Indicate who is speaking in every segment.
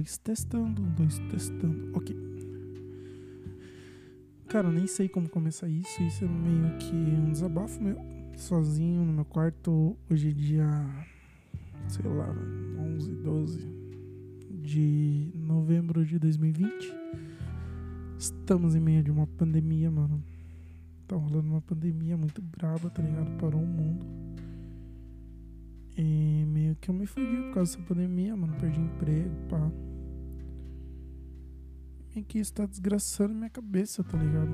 Speaker 1: dois, testando, um, dois, testando. Ok. Cara, nem sei como começar isso. Isso é meio que um desabafo meu. Sozinho no meu quarto. Hoje é dia. Sei lá, 11, 12 de novembro de 2020. Estamos em meio de uma pandemia, mano. Tá rolando uma pandemia muito braba, tá ligado? Parou o mundo. E meio que eu me fudi por causa dessa pandemia, mano. Perdi emprego, pá. Meio que isso tá desgraçando minha cabeça, tá ligado?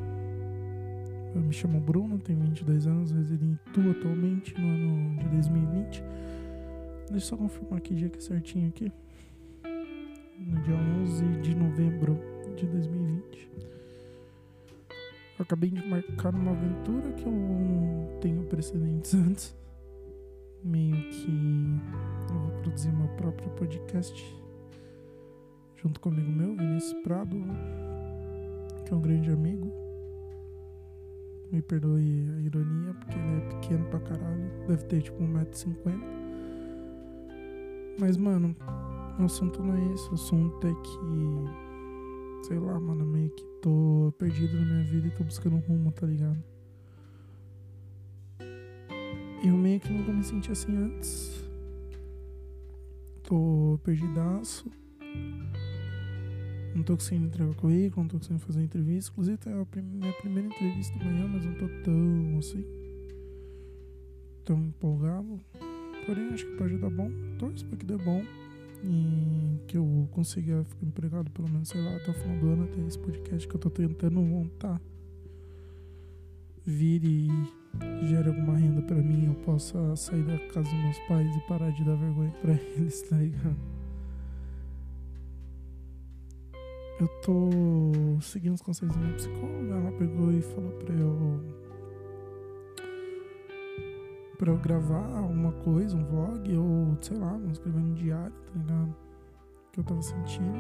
Speaker 1: Eu me chamo Bruno, tenho 22 anos, resido em Itu atualmente, no ano de 2020. Deixa eu só confirmar que dia que é certinho aqui. No dia 11 de novembro de 2020. Eu acabei de marcar uma aventura que eu não tenho precedentes antes meio que eu vou produzir meu próprio podcast junto com amigo meu, Vinícius Prado, que é um grande amigo. Me perdoe a ironia, porque ele é pequeno pra caralho, deve ter tipo 1,50m. Mas, mano, o assunto não é esse, o assunto é que, sei lá, mano, meio que tô perdido na minha vida e tô buscando um rumo, tá ligado? Eu meio que nunca me senti assim antes. Tô perdidaço. Não tô conseguindo entregar currículo, não tô conseguindo fazer entrevista. Inclusive, é a minha primeira entrevista amanhã, mas não tô tão assim. Tão empolgado. Porém, acho que pode dar bom. Torço pra que dê bom. E que eu consiga ficar empregado pelo menos, sei lá, até o final do ano, até esse podcast que eu tô tentando montar. Vire gere alguma renda para mim, eu possa sair da casa dos meus pais e parar de dar vergonha para eles, tá ligado? Eu tô seguindo os conselhos da minha psicóloga, ela pegou e falou pra eu pra eu gravar alguma coisa, um vlog, ou sei lá, escrever um diário, tá ligado? Que eu tava sentindo.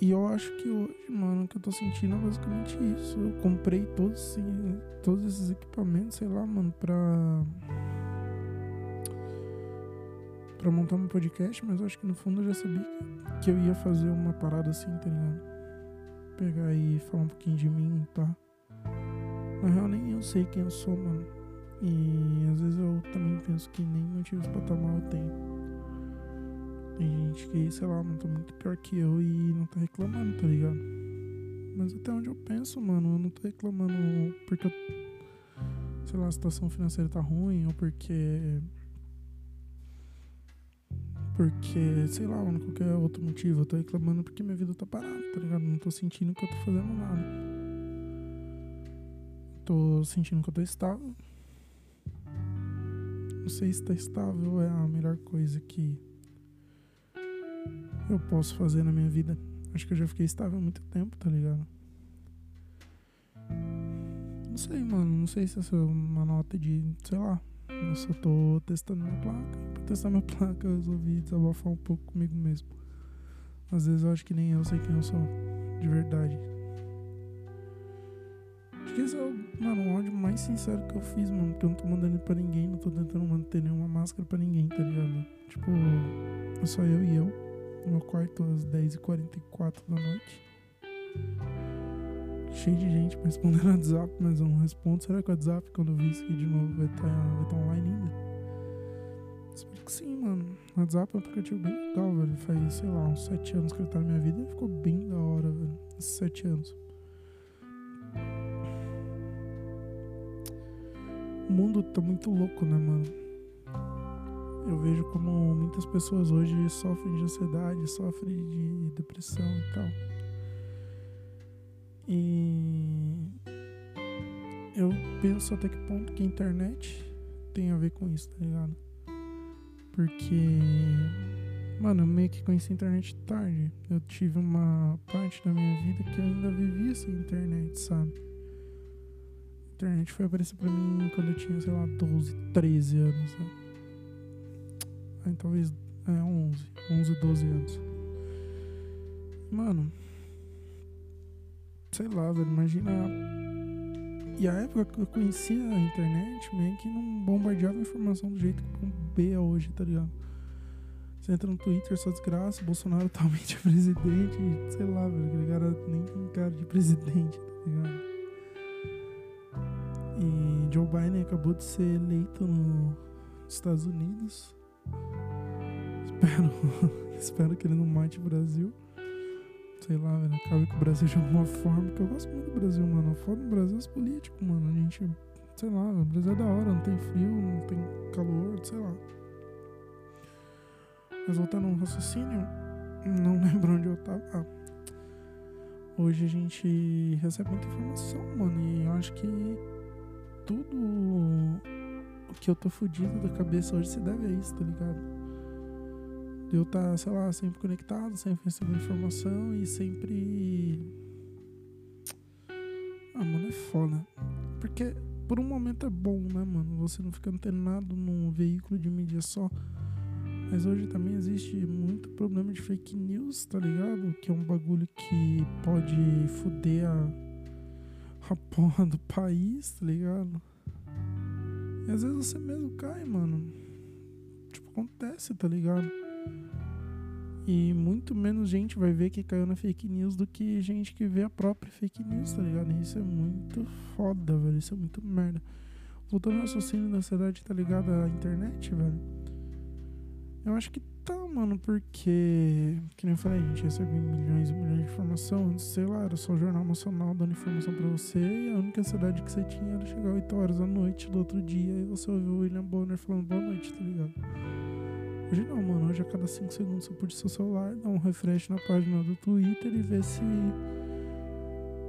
Speaker 1: E eu acho que hoje, mano, o que eu tô sentindo é basicamente isso. Eu comprei todos, assim, todos esses equipamentos, sei lá, mano, pra. Pra montar um podcast, mas eu acho que no fundo eu já sabia que eu ia fazer uma parada assim, tá ligado? Pegar e falar um pouquinho de mim, tá? Na real, nem eu sei quem eu sou, mano. E às vezes eu também penso que nem motivos pra estar mal eu tenho. Tem gente que, sei lá, mano, tá muito pior que eu e não tá reclamando, tá ligado? Mas até onde eu penso, mano, eu não tô reclamando porque, eu, sei lá, a situação financeira tá ruim ou porque. Porque, sei lá, mano, qualquer outro motivo. Eu tô reclamando porque minha vida tá parada, tá ligado? Não tô sentindo que eu tô fazendo nada. Tô sentindo que eu tô estável. Não sei se tá estável é a melhor coisa que eu posso fazer na minha vida. Acho que eu já fiquei estável há muito tempo, tá ligado? Não sei, mano. Não sei se essa é uma nota de, sei lá. Eu só tô testando minha placa. Pra testar minha placa, eu resolvi desabafar um pouco comigo mesmo. Às vezes eu acho que nem eu sei quem eu sou, de verdade. Acho que esse é o, mano, o áudio mais sincero que eu fiz, mano. Porque eu não tô mandando pra ninguém, não tô tentando manter nenhuma máscara pra ninguém, tá ligado? Tipo, é só eu e eu no meu quarto às 10h44 da noite. Cheio de gente me respondendo no WhatsApp, mas eu não respondo. Será que o WhatsApp, quando eu vi isso aqui de novo, vai estar tá, tá online ainda? Espero que sim, mano. O WhatsApp é um aplicativo bem legal, velho. Faz, sei lá, uns 7 anos que ele tá na minha vida e ficou bem da hora, velho. Esses 7 anos. O mundo tá muito louco, né, mano? eu vejo como muitas pessoas hoje sofrem de ansiedade, sofrem de depressão e tal. E eu penso até que ponto que a internet tem a ver com isso, tá ligado? Porque, mano, eu meio que conheci a internet tarde. Eu tive uma parte da minha vida que eu ainda vivia sem internet, sabe? A internet foi aparecer pra mim quando eu tinha, sei lá, 12, 13 anos, sabe? Aí, talvez é 11, 11, 12 anos. Mano, sei lá, velho, imagina. E a época que eu conhecia a internet, meio que não bombardeava informação do jeito que bombeia hoje, tá ligado? Você entra no Twitter, só desgraça, Bolsonaro totalmente presidente, sei lá, velho, aquele cara nem tem cara de presidente, tá ligado? E Joe Biden acabou de ser eleito nos Estados Unidos. Espero, espero que ele não mate o Brasil. Sei lá, velho, acabe com o Brasil de alguma forma, porque eu gosto muito do Brasil, mano. Foda no Brasil os políticos, mano. A gente, sei lá, o Brasil é da hora, não tem frio, não tem calor, sei lá. Mas voltando ao raciocínio, não lembro onde eu tava. Ah, hoje a gente recebe muita informação, mano, e eu acho que tudo o que eu tô fudido da cabeça hoje se deve a isso, tá ligado? De eu estar, tá, sei lá, sempre conectado, sempre recebendo informação e sempre. Ah, mano, é foda. Porque por um momento é bom, né, mano? Você não fica antenado num veículo de mídia só. Mas hoje também existe muito problema de fake news, tá ligado? Que é um bagulho que pode foder a, a porra do país, tá ligado? E às vezes você mesmo cai, mano. Tipo, acontece, tá ligado? E muito menos gente vai ver que caiu na fake news do que gente que vê a própria fake news, tá ligado? Isso é muito foda, velho. Isso é muito merda. Voltando ao raciocínio da sociedade, tá ligado? À internet, velho eu acho que tá, mano, porque, que nem eu falei, a gente recebe milhões e milhões de informação. Sei lá, era só o Jornal Nacional dando informação pra você e a única ansiedade que você tinha era chegar 8 horas da noite do outro dia e você ouviu o William Bonner falando boa noite, tá ligado? Hoje não, mano. Hoje a cada 5 segundos você puxa seu celular, dá um refresh na página do Twitter e vê se.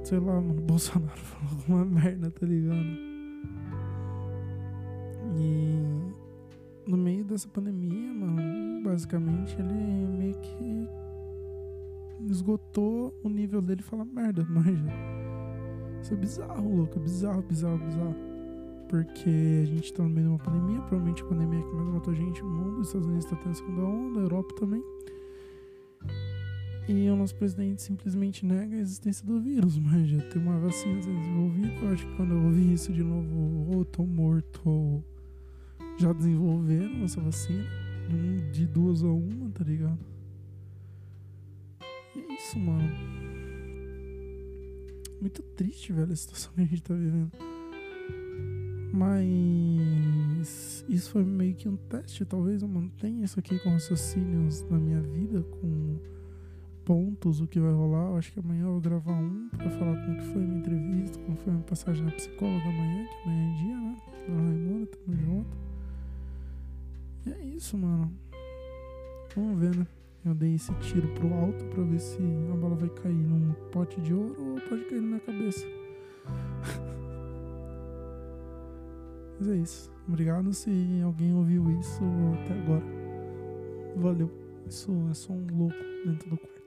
Speaker 1: Sei lá, mano, Bolsonaro falou alguma merda, tá ligado? E no meio dessa pandemia, mano, basicamente ele meio que esgotou o nível dele e fala merda, manja. Isso é bizarro, louco, é bizarro, bizarro, bizarro. Porque a gente tá no meio de uma pandemia, provavelmente a pandemia que mais matou gente no mundo, os Estados Unidos tá tendo a segunda onda, a Europa também. E o nosso presidente simplesmente nega a existência do vírus, mas já tem uma vacina desenvolvida. Eu acho que quando eu ouvi isso de novo, ou tô morto, ou já desenvolveram essa vacina. De duas a uma, tá ligado? E é isso, mano. Muito triste, velho, a situação que a gente tá vivendo. Mas isso foi meio que um teste. Talvez eu mantenha isso aqui com raciocínios na minha vida, com pontos, o que vai rolar. Eu acho que amanhã eu vou gravar um pra falar como que foi minha entrevista, como foi minha passagem na psicóloga amanhã, que amanhã é dia, né? Dona Raimunda, tamo junto. E é isso, mano. Vamos ver, né? Eu dei esse tiro pro alto pra ver se a bola vai cair num pote de ouro ou pode cair na minha cabeça. Mas é isso. Obrigado se alguém ouviu isso até agora. Valeu. Isso é só um louco dentro do quarto.